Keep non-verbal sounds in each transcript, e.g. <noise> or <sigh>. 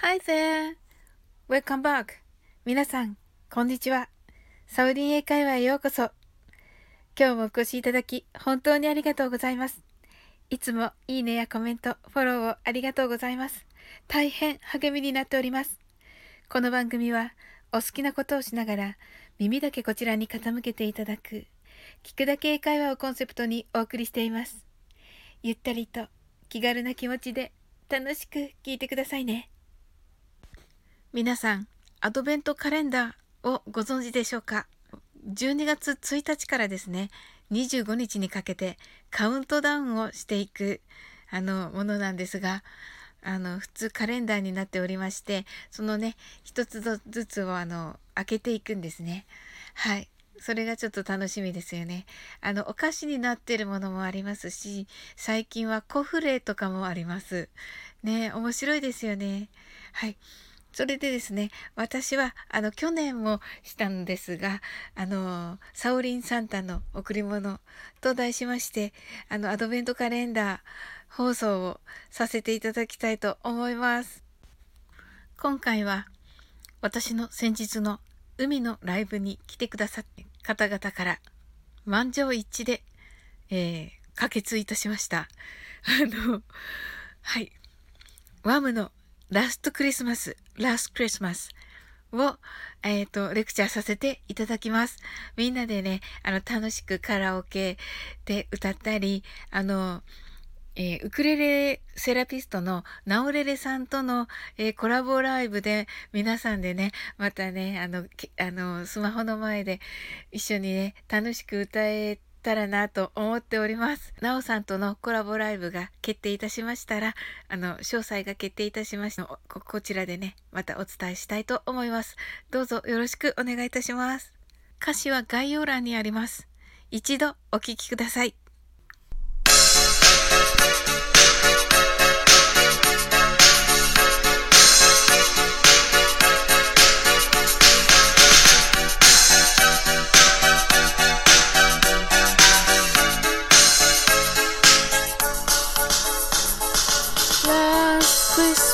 Hi there! Welcome back! 皆さん、こんにちは。サウリン英会話へようこそ。今日もお越しいただき、本当にありがとうございます。いつもいいねやコメント、フォローをありがとうございます。大変励みになっております。この番組は、お好きなことをしながら、耳だけこちらに傾けていただく、聞くだけ英会話をコンセプトにお送りしています。ゆったりと気軽な気持ちで楽しく聞いてくださいね。皆さん、アドベントカレンダーをご存知でしょうか ?12 月1日からですね、25日にかけてカウントダウンをしていくあのものなんですが、あの普通カレンダーになっておりましてそのね一つずつをあの開けていくんですね。はい。それがちょっと楽しみですよね。あのお菓子になってるものもありますし最近はコフレとかもあります。ね面白いですよね。はい。それでですね、私は、あの、去年もしたんですが、あの、サオリンサンタの贈り物と題しまして、あの、アドベントカレンダー放送をさせていただきたいと思います。今回は、私の先日の海のライブに来てくださった方々から、満場一致で、えー、可決いたしました。あの、はい。ワームのラストクリスマス、ラストクリスマスを、えっ、ー、と、レクチャーさせていただきます。みんなでね、あの、楽しくカラオケで歌ったり、あの、えー、ウクレレセラピストのナオレレさんとの、えー、コラボライブで皆さんでね、またね、あの、あの、スマホの前で一緒にね、楽しく歌えたらなと思っております。なおさんとのコラボライブが決定いたしましたら、あの、詳細が決定いたしましたここちらでね、またお伝えしたいと思います。どうぞよろしくお願いいたします。歌詞は概要欄にあります。一度お聴きください。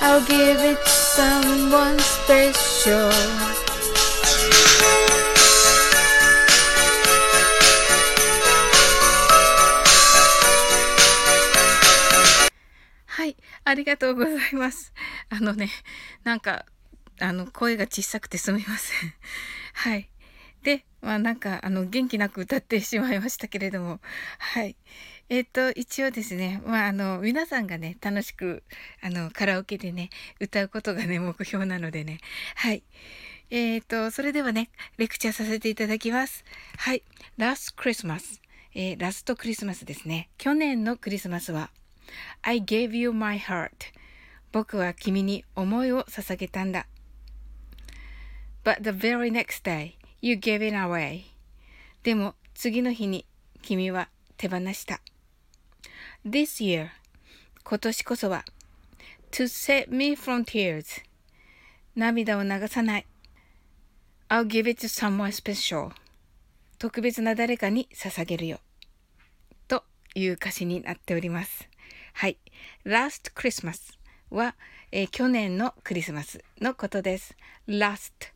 I'll give it to someone special. はい、ありがとうございます。あのね、なんか、あの、声が小さくてすみません。はい。で、まあなんか、あの、元気なく歌ってしまいましたけれども、はい。えっ、ー、と、一応ですね、まあ、あの、皆さんがね、楽しく、あの、カラオケでね、歌うことがね、目標なのでね、はい。えっ、ー、と、それではね、レクチャーさせていただきます。はい。Last Christmas。えー、ラストクリスマスですね。去年のクリスマスは、I gave you my heart. 僕は君に思いを捧げたんだ。But the very next day, you gave it away. でも、次の日に君は手放した。this year 今年こそは to save me from tears 涙を流さない I'll give it to someone special 特別な誰かに捧げるよという歌詞になっておりますはい last Christmas は、えー、去年のクリスマスのことです last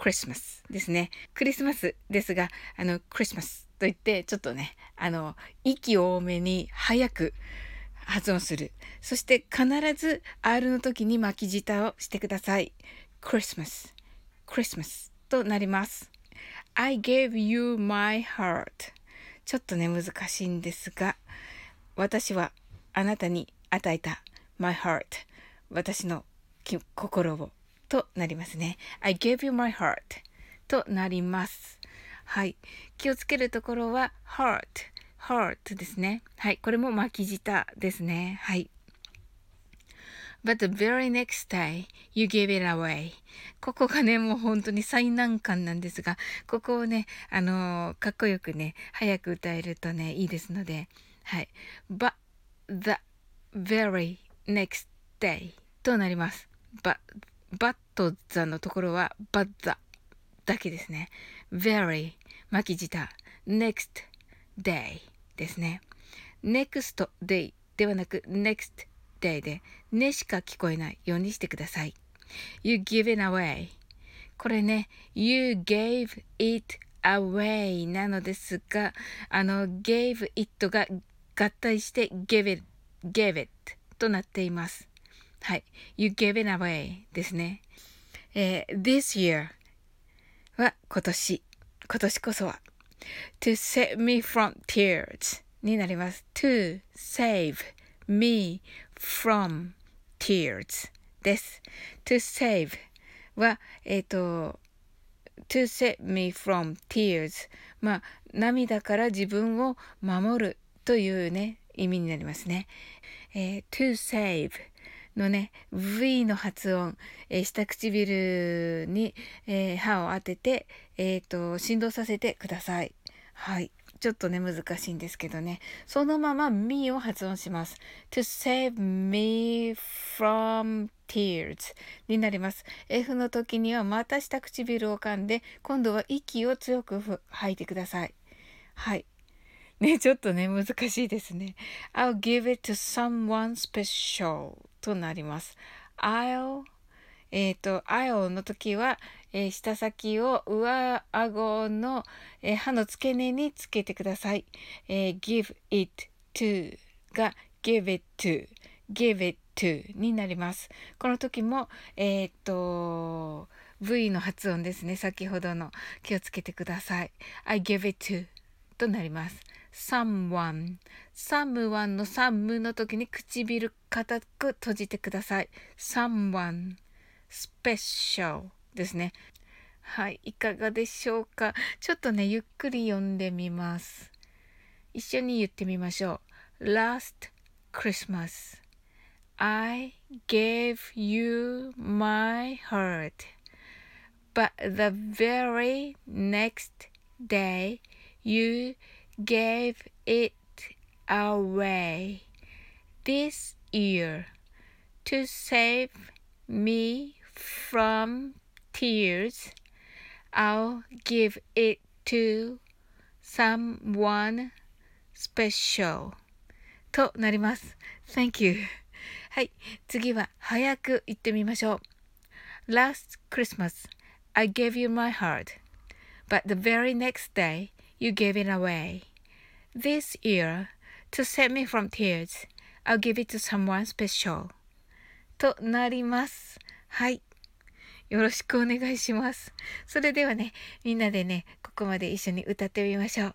Christmas ですねクリスマスですがあのクリスマスと言って、ちょっとね、あの、息多めに早く発音する。そして必ず R の時に巻き舌をしてください。Christmas, Christmas となります。I gave you my heart ちょっとね、難しいんですが、私はあなたに与えた my heart 私の心をとなりますね。I gave you my heart となります。はい。気をつけるところは heart, heart ですね。はい。これも巻き舌ですね。はい。but the very next day you give it away. ここがね、もう本当に最難関なんですが、ここをね、あのー、かっこよくね、早く歌えるとね、いいですので、はい。but the very next day となります。but, but the のところは but the だけですね。very 巻き舌 next day ですね。next day ではなく next day でねしか聞こえないようにしてください。You give it away これね You gave it away なのですがあの gave it が合体して give it gave it となっています。はい。You gave it away ですね。えー、this year は今年。今年こそは。to save me from tears になります。to save me from tears です。to save は、えっ、ー、と、to save me from tears まあ、涙から自分を守るというね、意味になりますね。えー、to save のね、V の発音、えー、下唇に、えー、歯を当てて、えっ、と、振動させてください。はい。ちょっとね、難しいんですけどね。そのまま me を発音します。to save me from tears になります。F の時にはまた下唇を噛んで、今度は息を強く吐いてください。はい。ね、ちょっとね、難しいですね。I'll give it to someone special となります。I'll えっ、ー、と、I'll の時は、えー、下先を上顎の、えー、歯の付け根につけてください。え give it to が give it to give it to になります。この時も、えっと、V の発音ですね。先ほどの気をつけてください。I give it to となります。Someone someone の some の時に唇固く閉じてください。someone special ですね。はい、いかがでしょうか。ちょっとね、ゆっくり読んでみます。一緒に言ってみましょう。Last Christmas I gave you my heart but the very next day you gave it away this year to save me from tears. I'll give it to someone special となります。Thank you. <laughs> はい。次は早く言ってみましょう。Last Christmas, I gave you my heart, but the very next day, you gave it away. This year, to save me from tears, I'll give it to someone special. となります。はい。よろしくお願いします。それではね、みんなでね、ここまで一緒に歌ってみましょう。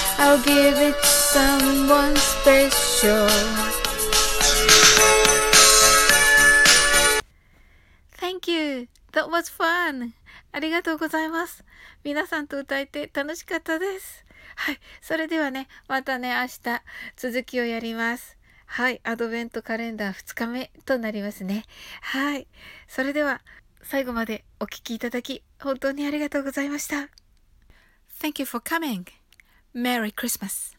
I'll give it to someone special. Thank you. That was fun. ありがとうございます。皆さんと歌えて楽しかったです。はい。それではね、またね、明日続きをやります。はい。アドベントカレンダー2日目となりますね。はい。それでは、最後までお聴きいただき、本当にありがとうございました。Thank you for coming. Merry Christmas.